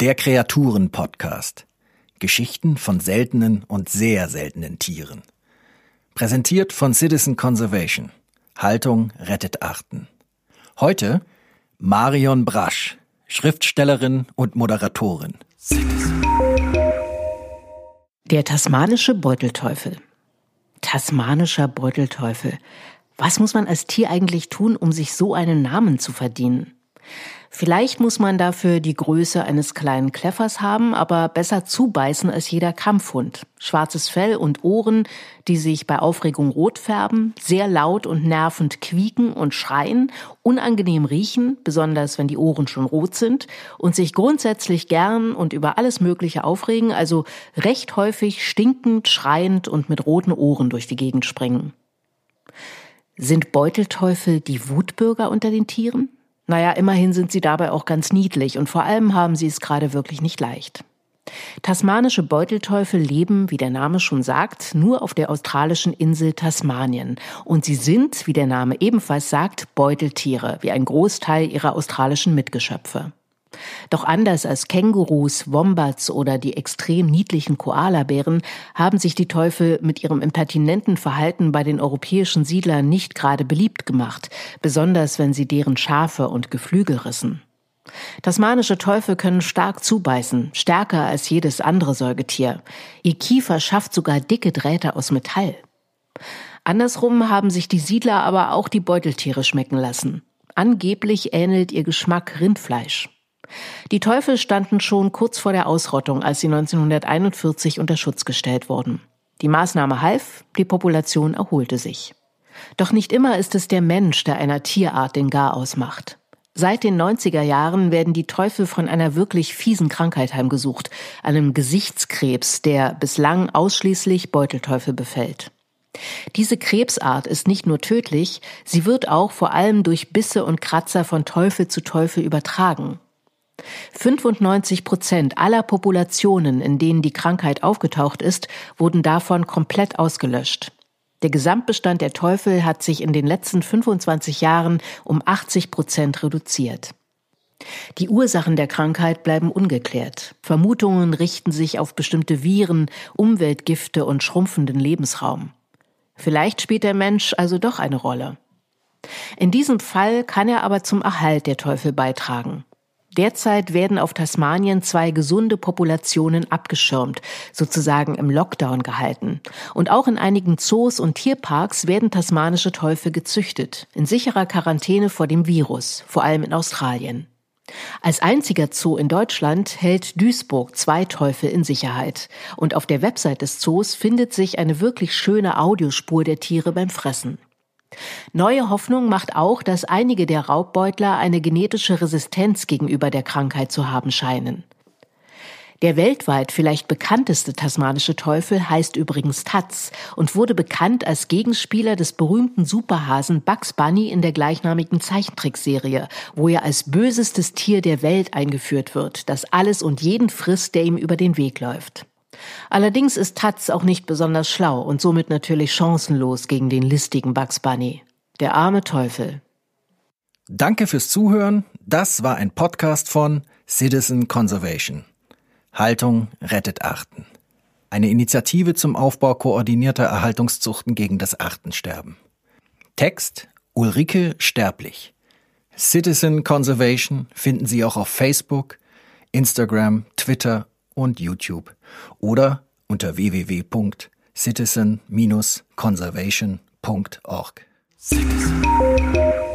Der Kreaturen-Podcast. Geschichten von seltenen und sehr seltenen Tieren. Präsentiert von Citizen Conservation. Haltung rettet Arten. Heute Marion Brasch, Schriftstellerin und Moderatorin. Der tasmanische Beutelteufel. Tasmanischer Beutelteufel. Was muss man als Tier eigentlich tun, um sich so einen Namen zu verdienen? Vielleicht muss man dafür die Größe eines kleinen Kleffers haben, aber besser zubeißen als jeder Kampfhund. Schwarzes Fell und Ohren, die sich bei Aufregung rot färben, sehr laut und nervend quieken und schreien, unangenehm riechen, besonders wenn die Ohren schon rot sind, und sich grundsätzlich gern und über alles Mögliche aufregen, also recht häufig stinkend, schreiend und mit roten Ohren durch die Gegend springen. Sind Beutelteufel die Wutbürger unter den Tieren? Naja, immerhin sind sie dabei auch ganz niedlich und vor allem haben sie es gerade wirklich nicht leicht. Tasmanische Beutelteufel leben, wie der Name schon sagt, nur auf der australischen Insel Tasmanien. Und sie sind, wie der Name ebenfalls sagt, Beuteltiere, wie ein Großteil ihrer australischen Mitgeschöpfe. Doch anders als Kängurus, Wombats oder die extrem niedlichen Koalabären haben sich die Teufel mit ihrem impertinenten Verhalten bei den europäischen Siedlern nicht gerade beliebt gemacht, besonders wenn sie deren Schafe und Geflügel rissen. Tasmanische Teufel können stark zubeißen, stärker als jedes andere Säugetier. Ihr Kiefer schafft sogar dicke Drähte aus Metall. Andersrum haben sich die Siedler aber auch die Beuteltiere schmecken lassen. Angeblich ähnelt ihr Geschmack Rindfleisch. Die Teufel standen schon kurz vor der Ausrottung, als sie 1941 unter Schutz gestellt wurden. Die Maßnahme half, die Population erholte sich. Doch nicht immer ist es der Mensch, der einer Tierart den Garaus macht. Seit den 90er Jahren werden die Teufel von einer wirklich fiesen Krankheit heimgesucht, einem Gesichtskrebs, der bislang ausschließlich Beutelteufel befällt. Diese Krebsart ist nicht nur tödlich, sie wird auch vor allem durch Bisse und Kratzer von Teufel zu Teufel übertragen. 95 Prozent aller Populationen, in denen die Krankheit aufgetaucht ist, wurden davon komplett ausgelöscht. Der Gesamtbestand der Teufel hat sich in den letzten 25 Jahren um 80 Prozent reduziert. Die Ursachen der Krankheit bleiben ungeklärt. Vermutungen richten sich auf bestimmte Viren, Umweltgifte und schrumpfenden Lebensraum. Vielleicht spielt der Mensch also doch eine Rolle. In diesem Fall kann er aber zum Erhalt der Teufel beitragen. Derzeit werden auf Tasmanien zwei gesunde Populationen abgeschirmt, sozusagen im Lockdown gehalten. Und auch in einigen Zoos und Tierparks werden tasmanische Teufel gezüchtet, in sicherer Quarantäne vor dem Virus, vor allem in Australien. Als einziger Zoo in Deutschland hält Duisburg zwei Teufel in Sicherheit. Und auf der Website des Zoos findet sich eine wirklich schöne Audiospur der Tiere beim Fressen. Neue Hoffnung macht auch, dass einige der Raubbeutler eine genetische Resistenz gegenüber der Krankheit zu haben scheinen. Der weltweit vielleicht bekannteste tasmanische Teufel heißt übrigens Taz und wurde bekannt als Gegenspieler des berühmten Superhasen Bugs Bunny in der gleichnamigen Zeichentrickserie, wo er als bösestes Tier der Welt eingeführt wird, das alles und jeden frisst, der ihm über den Weg läuft. Allerdings ist Taz auch nicht besonders schlau und somit natürlich chancenlos gegen den listigen Bugs Bunny. Der arme Teufel. Danke fürs Zuhören. Das war ein Podcast von Citizen Conservation. Haltung rettet Arten. Eine Initiative zum Aufbau koordinierter Erhaltungszuchten gegen das Artensterben. Text Ulrike Sterblich. Citizen Conservation finden Sie auch auf Facebook, Instagram, Twitter und YouTube oder unter www.citizen-conservation.org. Citizen.